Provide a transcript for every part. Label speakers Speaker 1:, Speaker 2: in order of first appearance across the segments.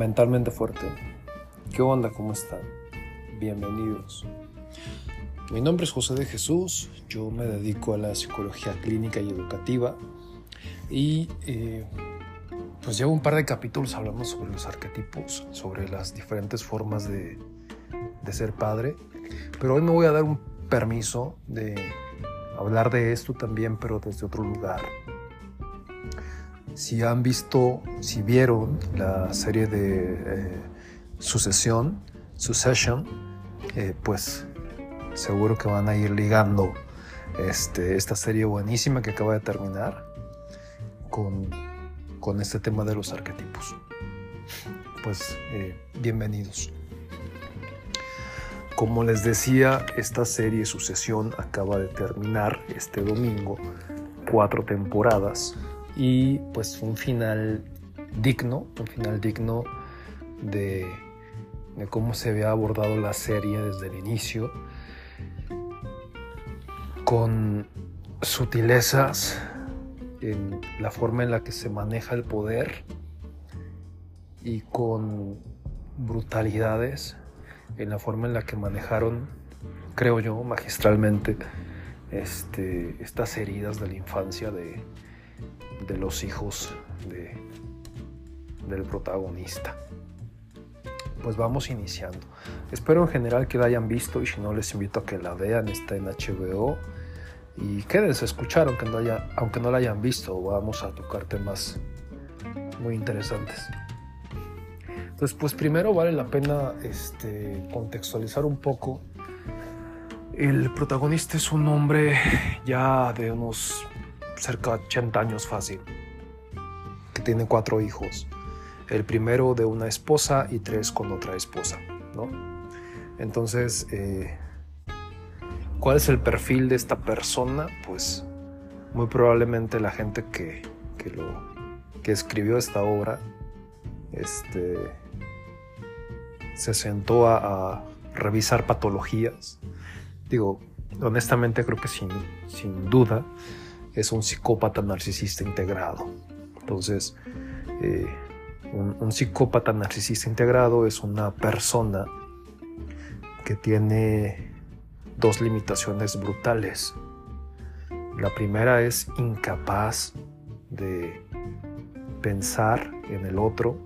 Speaker 1: Mentalmente fuerte. ¿Qué onda? ¿Cómo están? Bienvenidos. Mi nombre es José de Jesús, yo me dedico a la psicología clínica y educativa y eh, pues llevo un par de capítulos hablando sobre los arquetipos, sobre las diferentes formas de, de ser padre, pero hoy me voy a dar un permiso de hablar de esto también, pero desde otro lugar. Si han visto, si vieron la serie de eh, Sucesión, Succession, eh, pues seguro que van a ir ligando este, esta serie buenísima que acaba de terminar con, con este tema de los arquetipos. Pues eh, bienvenidos. Como les decía, esta serie Sucesión acaba de terminar este domingo, cuatro temporadas y pues un final digno, un final digno de, de cómo se había abordado la serie desde el inicio, con sutilezas en la forma en la que se maneja el poder y con brutalidades en la forma en la que manejaron, creo yo, magistralmente, este, estas heridas de la infancia de, de los hijos de, del protagonista. Pues vamos iniciando. Espero en general que la hayan visto y si no les invito a que la vean, está en HBO. Y quédense a escuchar aunque no, haya, aunque no la hayan visto, vamos a tocar temas muy interesantes. Entonces, pues primero vale la pena este, contextualizar un poco. El protagonista es un hombre ya de unos cerca de 80 años fácil, que tiene cuatro hijos. El primero de una esposa y tres con otra esposa, ¿no? Entonces, eh, ¿cuál es el perfil de esta persona? Pues muy probablemente la gente que, que, lo, que escribió esta obra este, se sentó a, revisar patologías. Digo, honestamente creo que sin, sin, duda es un psicópata narcisista integrado. Entonces, eh, un, un, psicópata narcisista integrado es una persona que tiene dos limitaciones brutales. La primera es incapaz de pensar en el otro,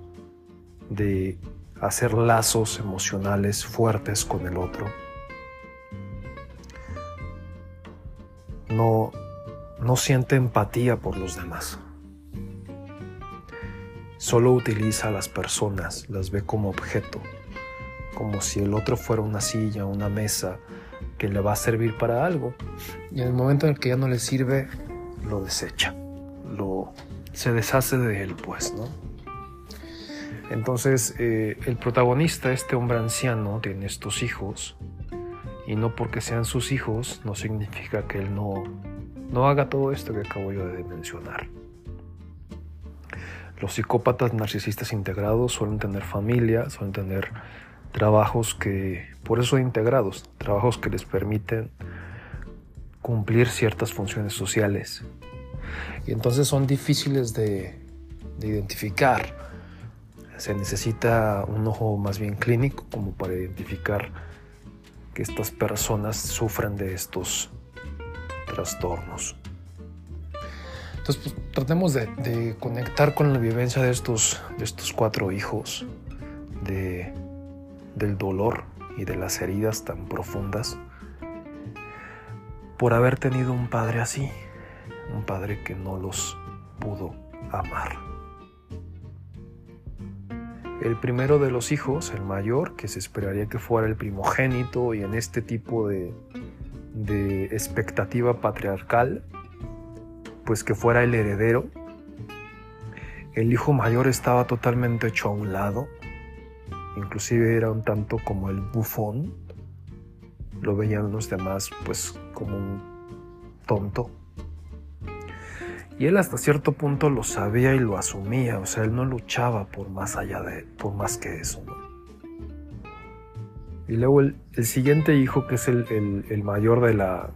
Speaker 1: de hacer lazos emocionales fuertes con el otro. No, no siente empatía por los demás. Solo utiliza a las personas, las ve como objeto, como si el otro fuera una silla, una mesa que le va a servir para algo. Y en el momento en el que ya no le sirve, lo desecha, lo se deshace de él, pues, ¿no? Entonces, eh, el protagonista, este hombre anciano, tiene estos hijos, y no porque sean sus hijos, no significa que él no, no haga todo esto que acabo yo de mencionar. Los psicópatas narcisistas integrados suelen tener familia, suelen tener trabajos que, por eso integrados, trabajos que les permiten cumplir ciertas funciones sociales. Y entonces son difíciles de, de identificar se necesita un ojo más bien clínico como para identificar que estas personas sufren de estos trastornos. Entonces, pues, tratemos de, conectar con la vivencia de estos, de estos cuatro hijos, de, del dolor y de las heridas tan profundas por haber tenido un padre así, un padre que no los pudo amar. El primero de los hijos, el mayor, que se esperaría que fuera el primogénito y en este tipo de, expectativa patriarcal, pues que fuera el heredero. El hijo mayor estaba totalmente hecho a un lado, inclusive era un tanto como el bufón, lo veían los demás pues como un tonto. Y él hasta cierto punto lo sabía y lo asumía, o sea, él no luchaba por más allá de, por más que eso. Y luego el, siguiente hijo, que es el, el, mayor de la,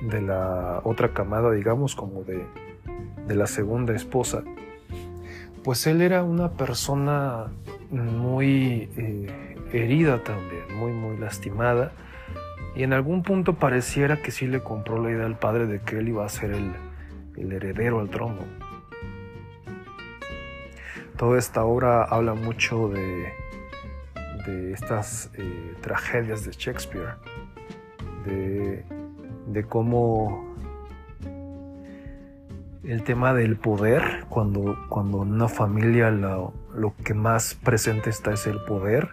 Speaker 1: de la otra camada, digamos, como de, de la segunda esposa, pues él era una persona muy eh, herida también, muy, muy lastimada. Y en algún punto pareciera que sí le compró la idea al padre de que él iba a ser el, el heredero al trono. Toda esta obra habla mucho de, de estas eh, tragedias de Shakespeare, de, cómo el tema del poder, cuando, cuando en una familia lo, lo, que más presente está es el poder,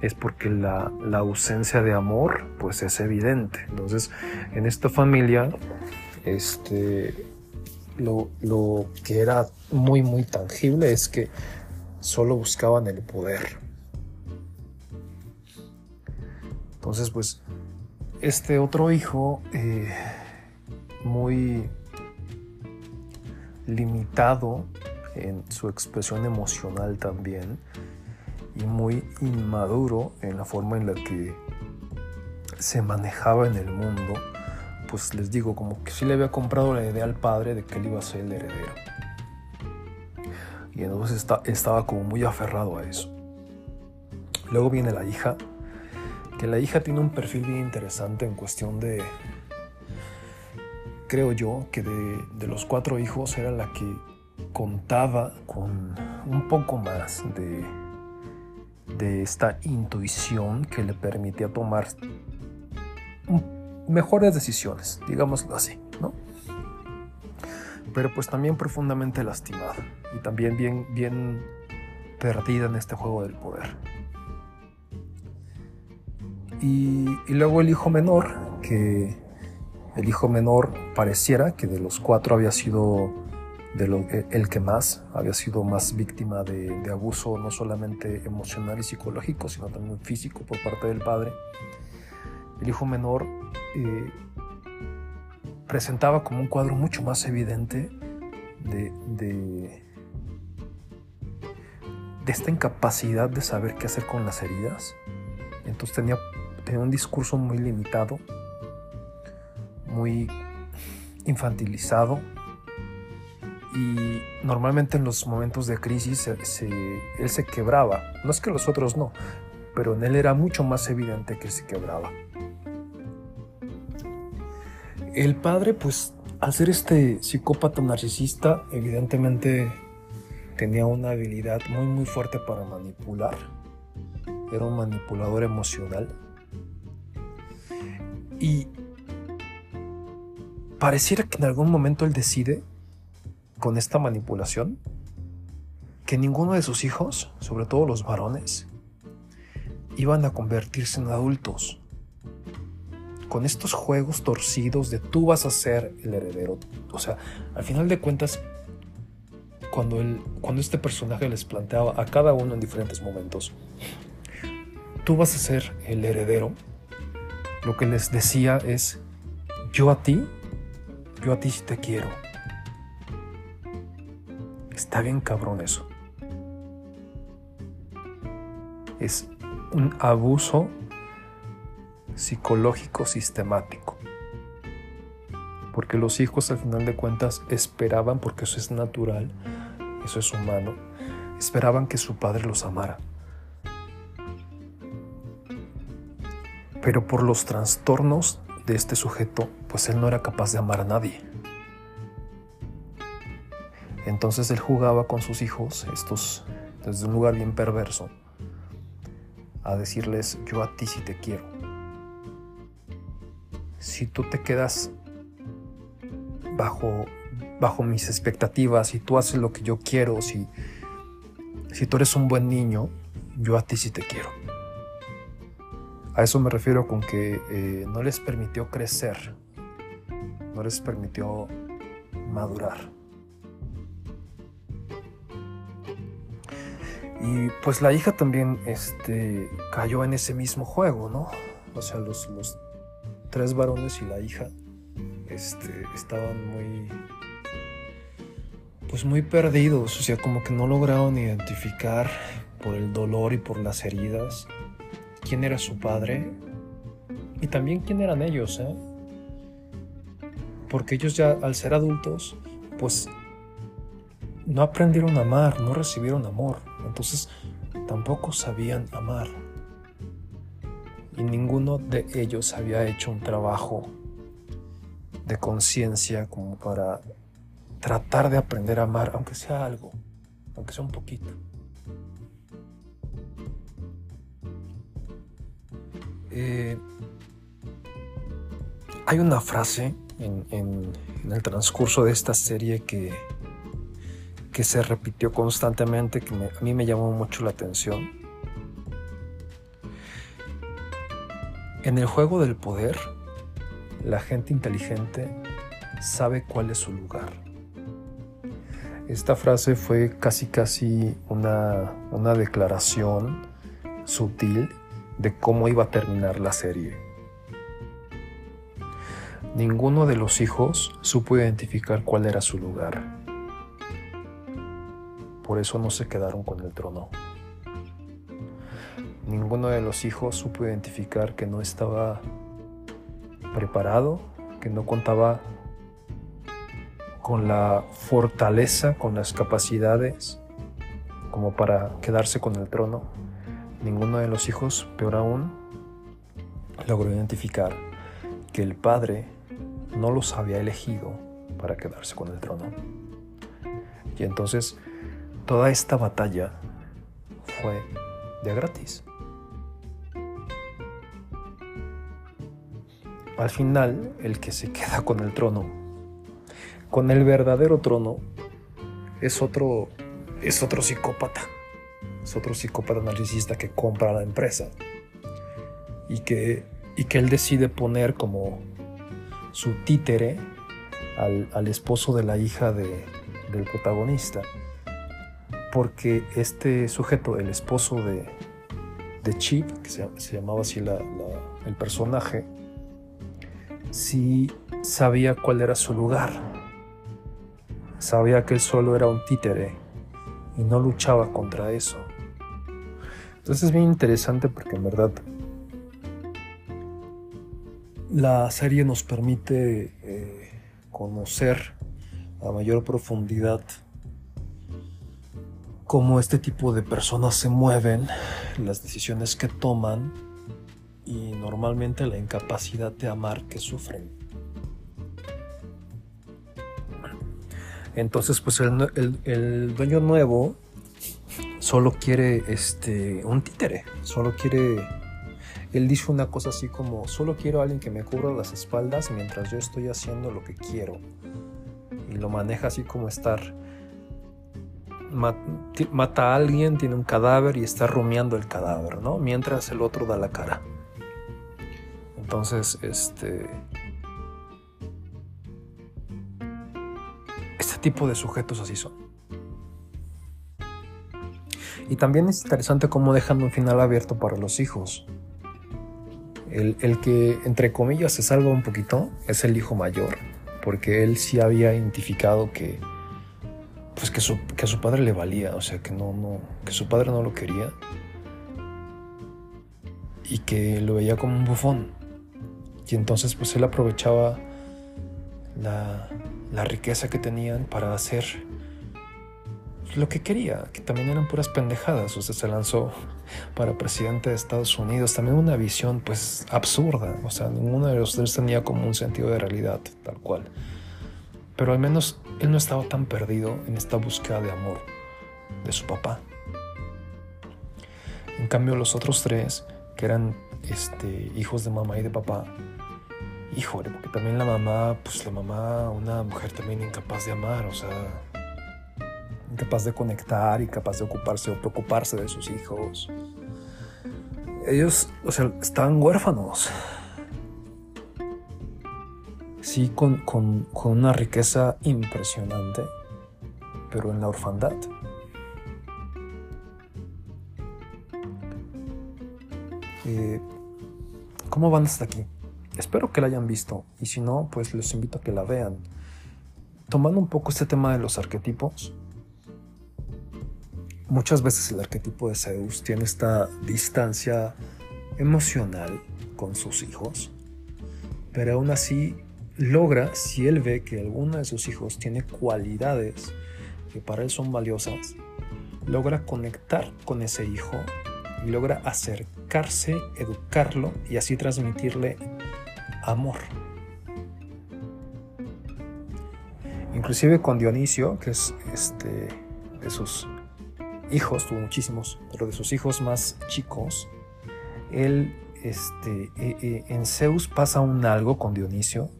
Speaker 1: es porque la, la, ausencia de amor pues es evidente. Entonces, en esta familia, este, lo, lo que era muy, muy tangible es que solo buscaban el poder. Entonces, pues, este otro hijo, eh, muy limitado en su expresión emocional también y muy inmaduro en la forma en la que se manejaba en el mundo, pues les digo, como que sí le había comprado la idea al padre de que él iba a ser el heredero. Y entonces está, estaba como muy aferrado a eso. Luego viene la hija, la hija tiene un perfil bien interesante en cuestión de, creo yo, que de, los cuatro hijos era la que contaba con un poco más de, de esta intuición que le permitía tomar mejores decisiones, digámoslo así, ¿no? Pero pues también profundamente lastimada y también bien, bien perdida en este juego del poder. Y, y luego el hijo menor, que el hijo menor pareciera que de los cuatro había sido de lo, el que más, había sido más víctima de, de, abuso no solamente emocional y psicológico, sino también físico por parte del padre. El hijo menor eh, presentaba como un cuadro mucho más evidente de, de, de esta incapacidad de saber qué hacer con las heridas. Entonces tenía, tenía un discurso muy limitado muy infantilizado y normalmente en los momentos de crisis él se quebraba. No es que los otros no, pero en él era mucho más evidente que se quebraba. El padre, pues, al ser este psicópata narcisista, evidentemente tenía una habilidad muy muy fuerte para manipular. Era un manipulador emocional. Y pareciera que en algún momento él decide, con esta manipulación, que ninguno de sus hijos, sobre todo los varones, iban a convertirse en adultos. Con estos juegos torcidos de tú vas a ser el heredero. O sea, al final de cuentas, cuando, él, cuando este personaje les planteaba a cada uno en diferentes momentos, tú vas a ser el heredero, lo que les decía es, yo a ti yo a ti sí te quiero. Está bien cabrón eso. Es un abuso psicológico sistemático. Porque los hijos al final de cuentas esperaban, porque eso es natural, eso es humano, esperaban que su padre los amara. Pero por los trastornos de este sujeto, pues él no era capaz de amar a nadie. Entonces él jugaba con sus hijos, estos desde un lugar bien perverso, a decirles, yo a ti sí te quiero. Si tú te quedas bajo, bajo mis expectativas, si tú haces lo que yo quiero, si, si tú eres un buen niño, yo a ti sí te quiero. A eso me refiero con que eh, no les permitió crecer, no les permitió madurar. Y pues la hija también este, cayó en ese mismo juego, ¿no? O sea, los, tres varones y la hija este, estaban muy, pues muy perdidos, o sea, como que no lograron identificar por el dolor y por las heridas quién era su padre y también quién eran ellos, ¿eh? Porque ellos ya al ser adultos, pues no aprendieron a amar, no recibieron amor, entonces tampoco sabían amar. Y ninguno de ellos había hecho un trabajo de conciencia como para tratar de aprender a amar, aunque sea algo, aunque sea un poquito. Eh, hay una frase en, el transcurso de esta serie que, que se repitió constantemente, que a mí me llamó mucho la atención. En el juego del poder, la gente inteligente sabe cuál es su lugar. Esta frase fue casi casi una, una declaración sutil de cómo iba a terminar la serie. Ninguno de los hijos supo identificar cuál era su lugar. Por eso no se quedaron con el trono. Ninguno de los hijos supo identificar que no estaba preparado, que no contaba con la fortaleza, con las capacidades como para quedarse con el trono. Ninguno de los hijos, peor aún, logró identificar que el padre no los había elegido para quedarse con el trono. Y entonces toda esta batalla fue de gratis. Al final, el que se queda con el trono, con el verdadero trono, es otro, es otro psicópata. Es otro psicópata narcisista que compra la empresa y que, y que él decide poner como su títere al, esposo de la hija del protagonista. Porque este sujeto, el esposo de, de Chip, que se, llamaba así el personaje, sí sabía cuál era su lugar. Sabía que él solo era un títere y no luchaba contra eso. Entonces es bien interesante porque en verdad la serie nos permite eh, conocer a mayor profundidad cómo este tipo de personas se mueven, las decisiones que toman y normalmente la incapacidad de amar que sufren. Entonces, pues el, el dueño nuevo solo quiere este, un títere, solo quiere él dice una cosa así como, solo quiero a alguien que me cubra las espaldas mientras yo estoy haciendo lo que quiero. Y lo maneja así como estar... Mata a alguien, tiene un cadáver y está rumiando el cadáver, ¿no? Mientras el otro da la cara. Entonces, este... Este tipo de sujetos así son. Y también es interesante cómo dejan un final abierto para los hijos. El, que, entre comillas, se salva un poquito es el hijo mayor, porque él sí había identificado que, pues que su, que a su padre le valía, o sea, que, no, no, que su padre no lo quería y que lo veía como un bufón. Y entonces pues él aprovechaba la, la riqueza que tenían para hacer lo que quería, que también eran puras pendejadas. Usted se lanzó para presidente de Estados Unidos, también una visión pues absurda, o sea, ninguno de los tres tenía como un sentido de realidad tal cual. Pero al menos él no estaba tan perdido en esta búsqueda de amor de su papá. En cambio los otros tres, que eran este, hijos de mamá y de papá, híjole, porque también la mamá, pues la mamá, una mujer también incapaz de amar, o sea, incapaz de conectar, incapaz de ocuparse o preocuparse de sus hijos. Ellos, o sea, estaban huérfanos. Sí, con, con, una riqueza impresionante, pero en la orfandad. Eh, ¿Cómo van hasta aquí? Espero que la hayan visto y si no, pues les invito a que la vean. Tomando un poco este tema de los arquetipos, muchas veces el arquetipo de Zeus tiene esta distancia emocional con sus hijos, pero aún así logra, si él ve que alguno de sus hijos tiene cualidades que para él son valiosas, logra conectar con ese hijo y logra acercarse, educarlo y así transmitirle amor. Inclusive con Dionisio, que es este, de sus hijos, tuvo muchísimos, pero de sus hijos más chicos, él este, e, e, en Zeus pasa un algo con Dionisio,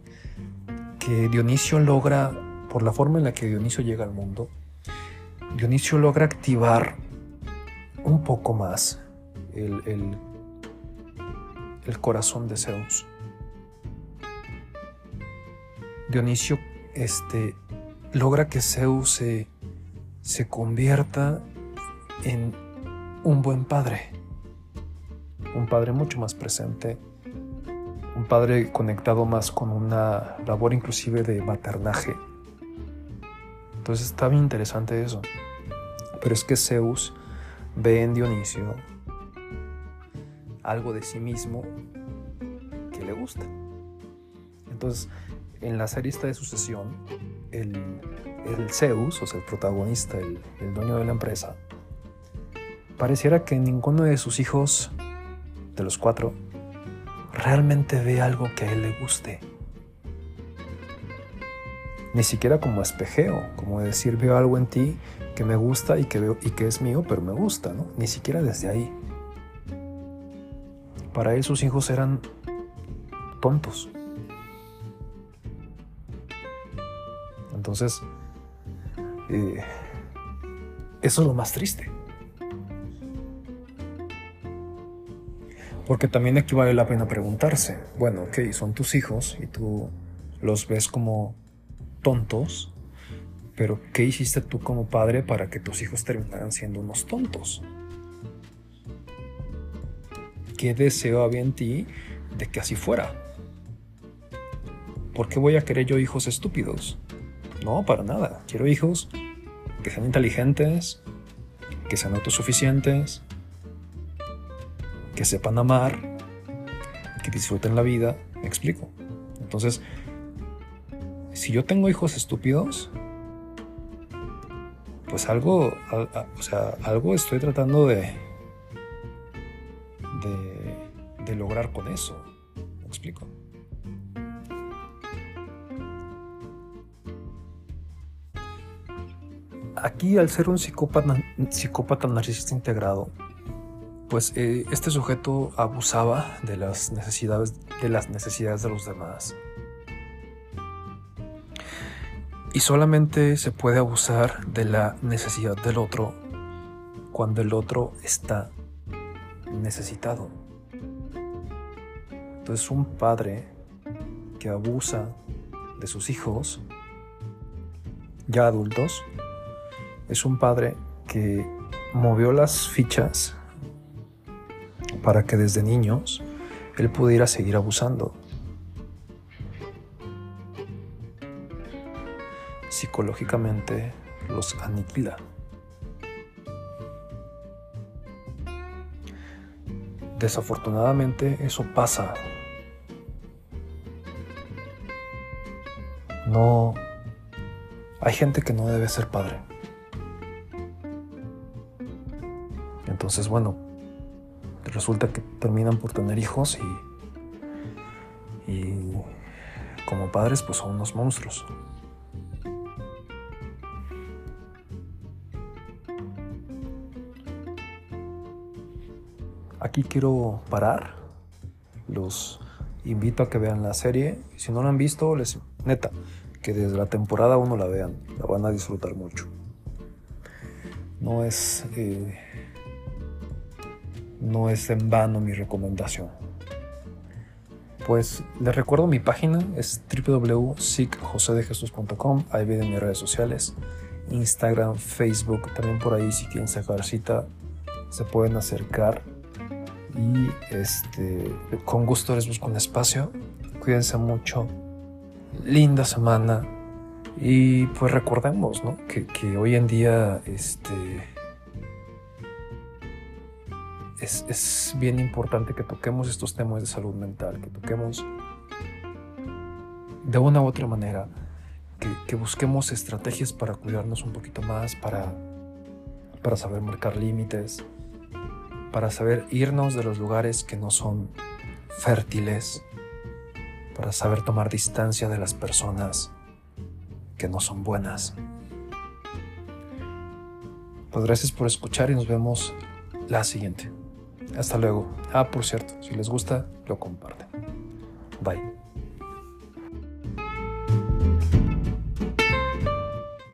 Speaker 1: que Dionisio logra, por la forma en la que Dionisio llega al mundo, Dionisio logra activar un poco más el, el, corazón de Zeus. Dionisio este, logra que Zeus se, se convierta en un buen padre un padre mucho más presente, un padre conectado más con una labor inclusive de maternaje. Entonces está bien interesante eso. Pero es que Zeus ve en Dionisio algo de sí mismo que le gusta. Entonces, en la serie esta de sucesión, el, Zeus, o sea, el protagonista, el dueño de la empresa, pareciera que ninguno de sus hijos de los cuatro realmente ve algo que a él le guste. Ni siquiera como espejeo, como decir veo algo en ti que me gusta y que, veo, y que es mío, pero me gusta, ¿no? Ni siquiera desde ahí. Para él sus hijos eran tontos. Entonces, eh, eso es lo más triste. Porque también aquí vale la pena preguntarse, bueno, ok, son tus hijos y tú los ves como tontos, pero ¿qué hiciste tú como padre para que tus hijos terminaran siendo unos tontos? ¿Qué deseo había en ti de que así fuera? ¿Por qué voy a querer yo hijos estúpidos? No, para nada. Quiero hijos que sean inteligentes, que sean autosuficientes, que sepan amar, que disfruten la vida, me explico. Entonces, si yo tengo hijos estúpidos, pues algo, o sea, algo estoy tratando de, de, lograr con eso. ¿Me explico? Aquí, al ser un psicópata, psicópata narcisista integrado, pues eh, este sujeto abusaba de las necesidades de las necesidades de los demás. Y solamente se puede abusar de la necesidad del otro cuando el otro está necesitado. Entonces un padre que abusa de sus hijos, ya adultos, es un padre que movió las fichas para que desde niños él pudiera seguir abusando. Psicológicamente los aniquila. Desafortunadamente eso pasa. No... Hay gente que no debe ser padre. Entonces, bueno, resulta que terminan por tener hijos y, y como padres pues son unos monstruos. Aquí quiero parar. Los invito a que vean la serie. Si no la han visto, les neta, que desde la temporada 1 la vean. La van a disfrutar mucho. No es eh, no es en vano mi recomendación. Pues les recuerdo mi página es www.sicjosedejesus.com. Ahí vienen mis redes sociales, Instagram, Facebook. También por ahí si quieren sacar cita se pueden acercar y este con gusto les busco un espacio. Cuídense mucho. Linda semana. Y pues recordemos que, que hoy en día este es, bien importante que toquemos estos temas de salud mental, que toquemos de una u otra manera que, busquemos estrategias para cuidarnos un poquito más, para, para saber marcar límites, para saber irnos de los lugares que no son fértiles, para saber tomar distancia de las personas que no son buenas. Pues gracias por escuchar y nos vemos la siguiente. Hasta luego. Ah, por cierto, si les gusta, lo comparten. Bye.